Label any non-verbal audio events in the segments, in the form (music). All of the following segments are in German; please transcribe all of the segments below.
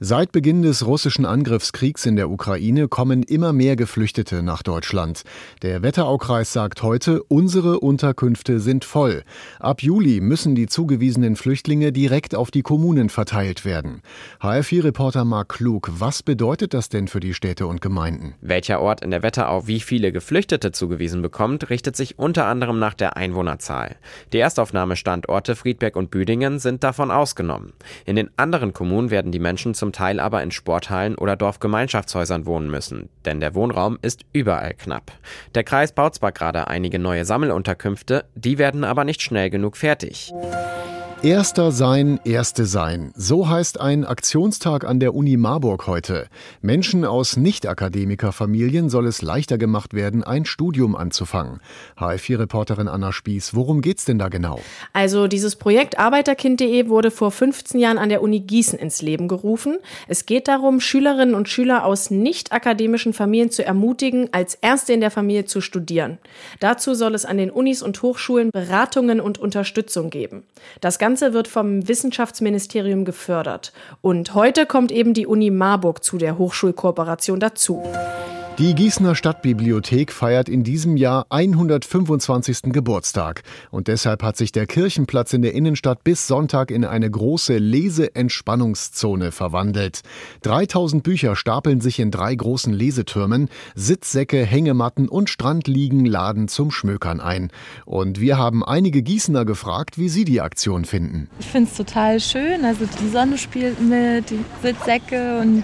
Seit Beginn des russischen Angriffskriegs in der Ukraine kommen immer mehr Geflüchtete nach Deutschland. Der Wetteraukreis sagt heute, unsere Unterkünfte sind voll. Ab Juli müssen die zugewiesenen Flüchtlinge direkt auf die Kommunen verteilt werden. HR4-Reporter Mark Klug, was bedeutet das denn für die Städte und Gemeinden? Welcher Ort in der Wetterau wie viele Geflüchtete zugewiesen bekommt, richtet sich unter anderem nach der Einwohnerzahl. Die Erstaufnahmestandorte Friedberg und Büdingen sind davon ausgenommen. In den anderen Kommunen werden die Menschen zum zum Teil aber in Sporthallen oder Dorfgemeinschaftshäusern wohnen müssen, denn der Wohnraum ist überall knapp. Der Kreis baut zwar gerade einige neue Sammelunterkünfte, die werden aber nicht schnell genug fertig. Erster sein, Erste sein. So heißt ein Aktionstag an der Uni Marburg heute. Menschen aus Nicht-Akademiker-Familien soll es leichter gemacht werden, ein Studium anzufangen. HF4-Reporterin Anna Spieß, worum geht's denn da genau? Also dieses Projekt Arbeiterkind.de wurde vor 15 Jahren an der Uni Gießen ins Leben gerufen. Es geht darum, Schülerinnen und Schüler aus nicht-akademischen Familien zu ermutigen, als Erste in der Familie zu studieren. Dazu soll es an den Unis und Hochschulen Beratungen und Unterstützung geben. Das Ganze wird vom Wissenschaftsministerium gefördert. Und heute kommt eben die Uni Marburg zu der Hochschulkooperation dazu. Die Gießener Stadtbibliothek feiert in diesem Jahr 125. Geburtstag. Und deshalb hat sich der Kirchenplatz in der Innenstadt bis Sonntag in eine große Leseentspannungszone verwandelt. 3000 Bücher stapeln sich in drei großen Lesetürmen. Sitzsäcke, Hängematten und Strandliegen laden zum Schmökern ein. Und wir haben einige Gießener gefragt, wie sie die Aktion finden. Ich finde es total schön. Also die Sonne spielt mit, die Sitzsäcke und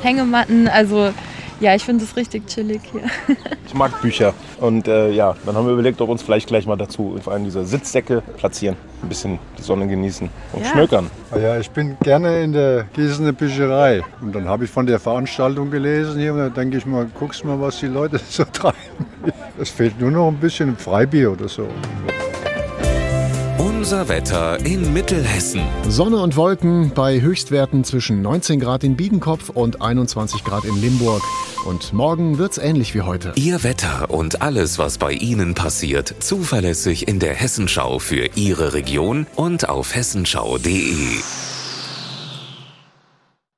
Hängematten. Also ja, ich finde es richtig chillig hier. Ich mag Bücher. Und äh, ja, dann haben wir überlegt, ob uns vielleicht gleich mal dazu vor allem diese Sitzsäcke platzieren. Ein bisschen die Sonne genießen und ja. schmökern. Ah ja, ich bin gerne in der Gießener Bücherei. Und dann habe ich von der Veranstaltung gelesen hier und da denke ich mal, guckst mal, was die Leute (laughs) so treiben. Es fehlt nur noch ein bisschen Freibier oder so. Unser Wetter in Mittelhessen. Sonne und Wolken bei Höchstwerten zwischen 19 Grad in Biedenkopf und 21 Grad in Limburg. Und morgen wird's ähnlich wie heute. Ihr Wetter und alles, was bei Ihnen passiert, zuverlässig in der Hessenschau für Ihre Region und auf hessenschau.de.